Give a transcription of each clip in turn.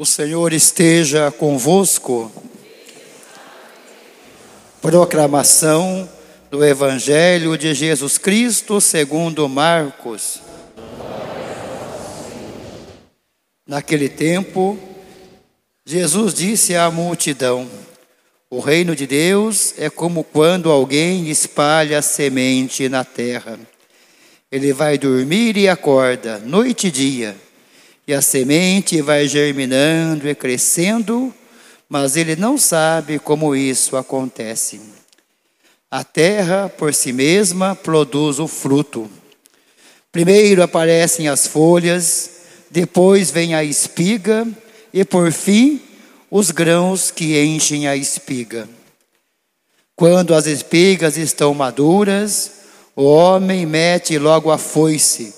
O Senhor esteja convosco. Proclamação do Evangelho de Jesus Cristo segundo Marcos. Naquele tempo, Jesus disse à multidão: O reino de Deus é como quando alguém espalha semente na terra. Ele vai dormir e acorda, noite e dia e a semente vai germinando e crescendo, mas ele não sabe como isso acontece. A terra, por si mesma, produz o fruto. Primeiro aparecem as folhas, depois vem a espiga e, por fim, os grãos que enchem a espiga. Quando as espigas estão maduras, o homem mete logo a foice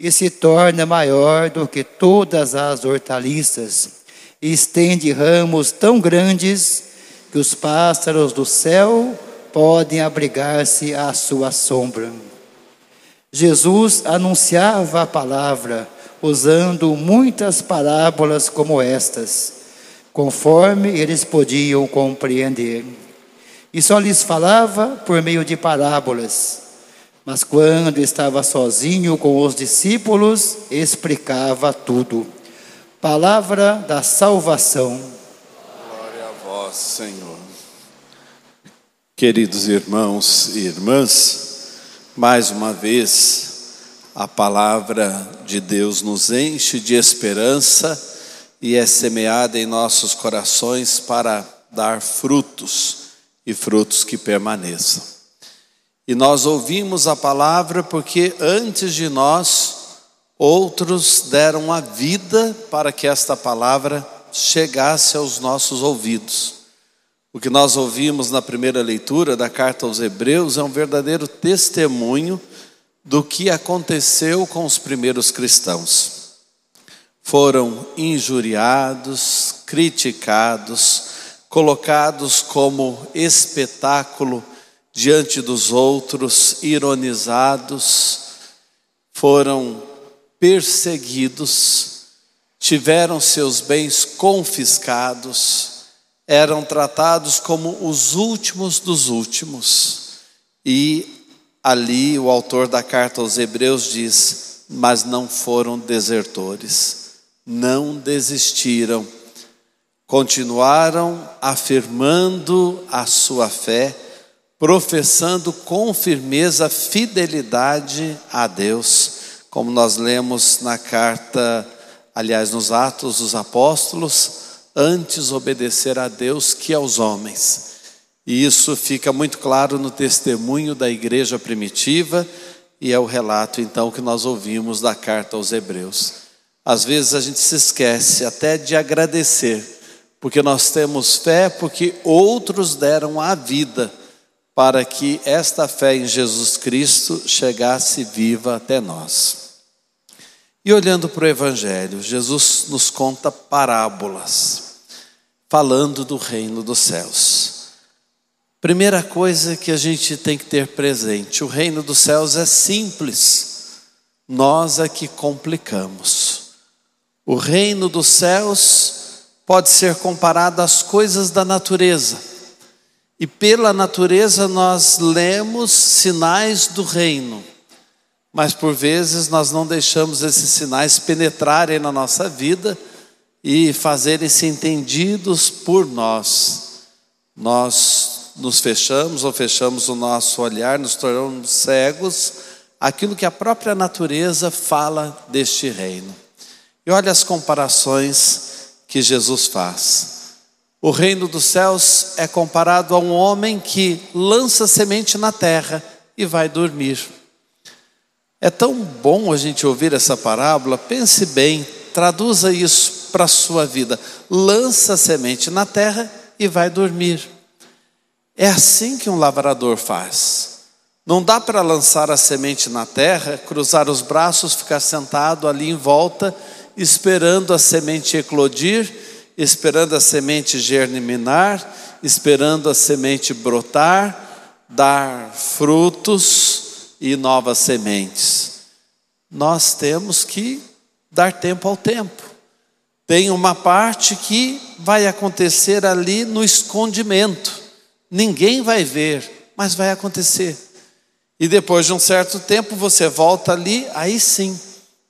e se torna maior do que todas as hortaliças, e estende ramos tão grandes que os pássaros do céu podem abrigar-se à sua sombra. Jesus anunciava a palavra usando muitas parábolas como estas, conforme eles podiam compreender. E só lhes falava por meio de parábolas mas quando estava sozinho com os discípulos, explicava tudo. Palavra da salvação. Glória a vós, Senhor. Queridos irmãos e irmãs, mais uma vez a palavra de Deus nos enche de esperança e é semeada em nossos corações para dar frutos e frutos que permaneçam. E nós ouvimos a palavra porque antes de nós, outros deram a vida para que esta palavra chegasse aos nossos ouvidos. O que nós ouvimos na primeira leitura da carta aos Hebreus é um verdadeiro testemunho do que aconteceu com os primeiros cristãos. Foram injuriados, criticados, colocados como espetáculo diante dos outros, ironizados, foram perseguidos, tiveram seus bens confiscados, eram tratados como os últimos dos últimos. E ali o autor da carta aos Hebreus diz: Mas não foram desertores, não desistiram, continuaram afirmando a sua fé professando com firmeza fidelidade a Deus, como nós lemos na carta, aliás, nos Atos dos Apóstolos, antes obedecer a Deus que aos homens. E isso fica muito claro no testemunho da igreja primitiva e é o relato então que nós ouvimos da carta aos Hebreus. Às vezes a gente se esquece até de agradecer, porque nós temos fé porque outros deram a vida para que esta fé em Jesus Cristo chegasse viva até nós. E olhando para o Evangelho, Jesus nos conta parábolas, falando do reino dos céus. Primeira coisa que a gente tem que ter presente: o reino dos céus é simples, nós é que complicamos. O reino dos céus pode ser comparado às coisas da natureza. E pela natureza nós lemos sinais do reino, mas por vezes nós não deixamos esses sinais penetrarem na nossa vida e fazerem-se entendidos por nós. Nós nos fechamos ou fechamos o nosso olhar, nos tornamos cegos aquilo que a própria natureza fala deste reino. E olha as comparações que Jesus faz. O reino dos céus é comparado a um homem que lança semente na terra e vai dormir. É tão bom a gente ouvir essa parábola, pense bem, traduza isso. para a sua vida. Lança semente na terra e vai dormir. É assim que um lavrador faz. Não dá para lançar a semente na terra, cruzar os braços, ficar sentado ali em volta, esperando a semente eclodir, esperando a semente germinar, esperando a semente brotar, dar frutos e novas sementes. Nós temos que dar tempo ao tempo. Tem uma parte que vai acontecer ali no escondimento ninguém vai ver, mas vai acontecer. E depois de um certo tempo você volta ali, aí sim,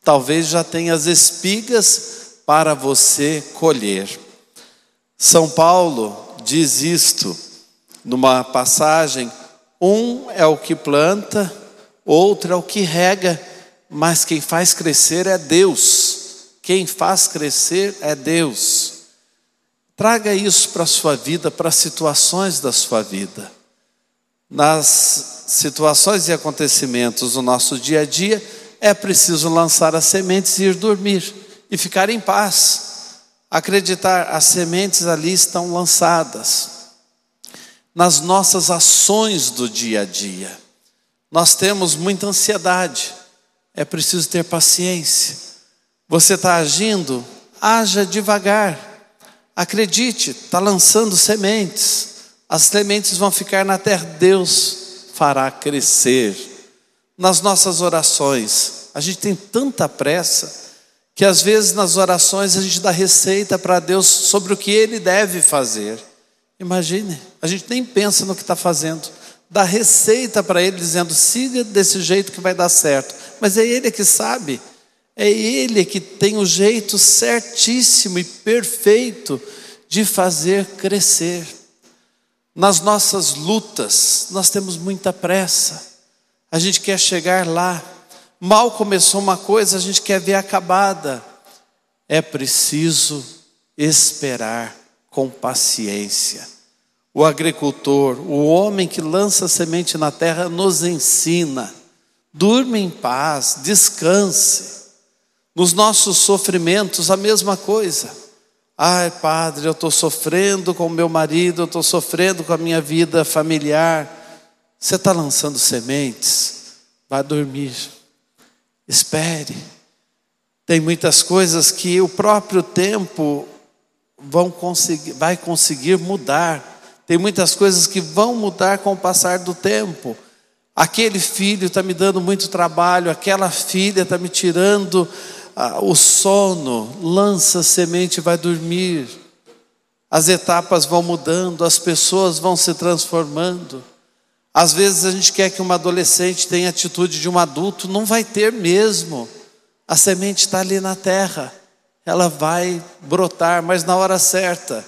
talvez já tenha as espigas para você colher. São Paulo diz isto numa passagem: um é o que planta, outro é o que rega, mas quem faz crescer é Deus. Quem faz crescer é Deus. Traga isso para a sua vida, para as situações da sua vida. Nas situações e acontecimentos do nosso dia a dia, é preciso lançar as sementes e ir dormir e ficar em paz. Acreditar, as sementes ali estão lançadas. Nas nossas ações do dia a dia, nós temos muita ansiedade, é preciso ter paciência. Você está agindo, haja devagar Acredite, está lançando sementes. As sementes vão ficar na terra, Deus fará crescer. Nas nossas orações, a gente tem tanta pressa que às vezes nas orações a gente dá receita para Deus sobre o que Ele deve fazer. Imagine, a gente nem pensa no que está fazendo, dá receita para Ele dizendo siga desse jeito que vai dar certo, mas é Ele que sabe. É Ele que tem o jeito certíssimo e perfeito de fazer crescer. Nas nossas lutas, nós temos muita pressa, a gente quer chegar lá. Mal começou uma coisa, a gente quer ver acabada. É preciso esperar com paciência. O agricultor, o homem que lança semente na terra, nos ensina: durma em paz, descanse. Nos nossos sofrimentos, a mesma coisa. Ai, padre, eu estou sofrendo com meu marido, eu estou sofrendo com a minha vida familiar. Você está lançando sementes? Vá dormir. Espere. Tem muitas coisas que o próprio tempo vão conseguir, vai conseguir mudar. Tem muitas coisas que vão mudar com o passar do tempo. Aquele filho está me dando muito trabalho, aquela filha está me tirando o sono, lança semente vai dormir. As etapas vão mudando, as pessoas vão se transformando. Às vezes a gente quer que uma adolescente tenha a atitude de um adulto, não vai ter mesmo. A semente está ali na terra, ela vai brotar, mas na hora certa.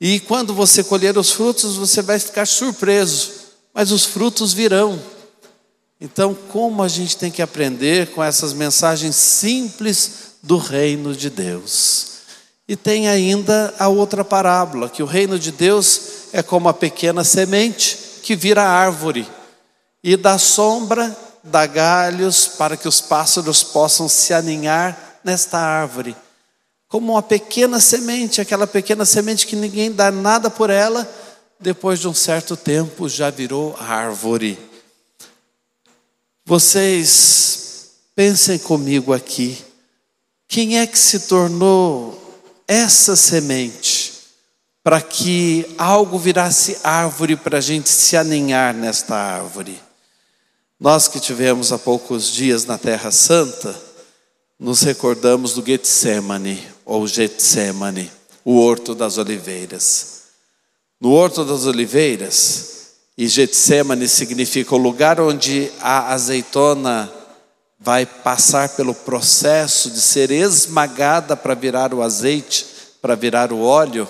E quando você colher os frutos, você vai ficar surpreso, mas os frutos virão. Então, como a gente tem que aprender com essas mensagens simples do reino de Deus? E tem ainda a outra parábola, que o reino de Deus é como a pequena semente que vira árvore e dá sombra, dá galhos para que os pássaros possam se aninhar nesta árvore. Como uma pequena semente, aquela pequena semente que ninguém dá nada por ela, depois de um certo tempo já virou árvore. Vocês pensem comigo aqui. Quem é que se tornou essa semente para que algo virasse árvore para a gente se aninhar nesta árvore? Nós que tivemos há poucos dias na Terra Santa, nos recordamos do Getsemane, ou Getsemane, o Horto das Oliveiras. No Horto das Oliveiras, e Getsemane significa o lugar onde a azeitona vai passar pelo processo de ser esmagada para virar o azeite, para virar o óleo.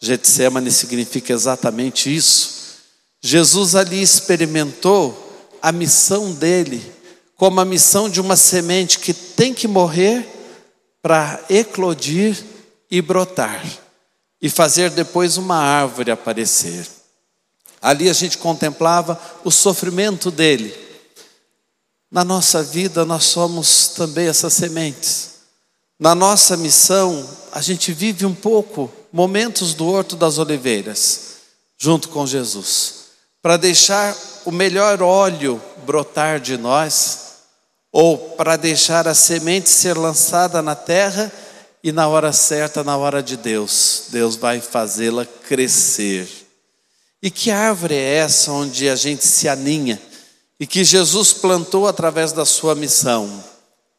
Getsemane significa exatamente isso. Jesus ali experimentou a missão dele como a missão de uma semente que tem que morrer para eclodir e brotar e fazer depois uma árvore aparecer. Ali a gente contemplava o sofrimento dele. Na nossa vida, nós somos também essas sementes. Na nossa missão, a gente vive um pouco momentos do Horto das Oliveiras, junto com Jesus, para deixar o melhor óleo brotar de nós, ou para deixar a semente ser lançada na terra e na hora certa, na hora de Deus, Deus vai fazê-la crescer. E que árvore é essa onde a gente se aninha e que Jesus plantou através da sua missão?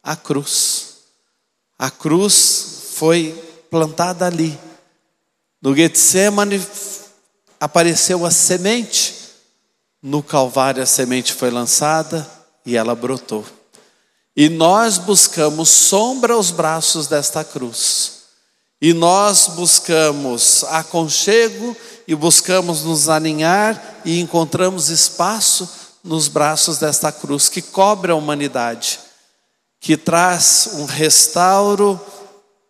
A cruz. A cruz foi plantada ali. No Getsemane apareceu a semente, no Calvário a semente foi lançada e ela brotou. E nós buscamos sombra aos braços desta cruz. E nós buscamos aconchego e buscamos nos aninhar e encontramos espaço nos braços desta cruz que cobre a humanidade, que traz um restauro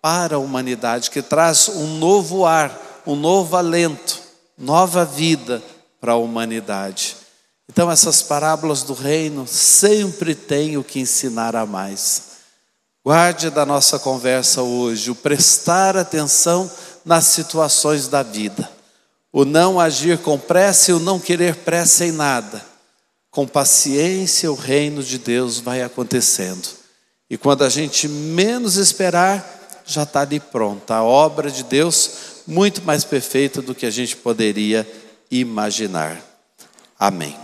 para a humanidade, que traz um novo ar, um novo alento, nova vida para a humanidade. Então, essas parábolas do reino sempre têm o que ensinar a mais. Guarde da nossa conversa hoje o prestar atenção nas situações da vida, o não agir com pressa e o não querer pressa em nada. Com paciência, o reino de Deus vai acontecendo. E quando a gente menos esperar, já está ali pronta a obra de Deus, muito mais perfeita do que a gente poderia imaginar. Amém.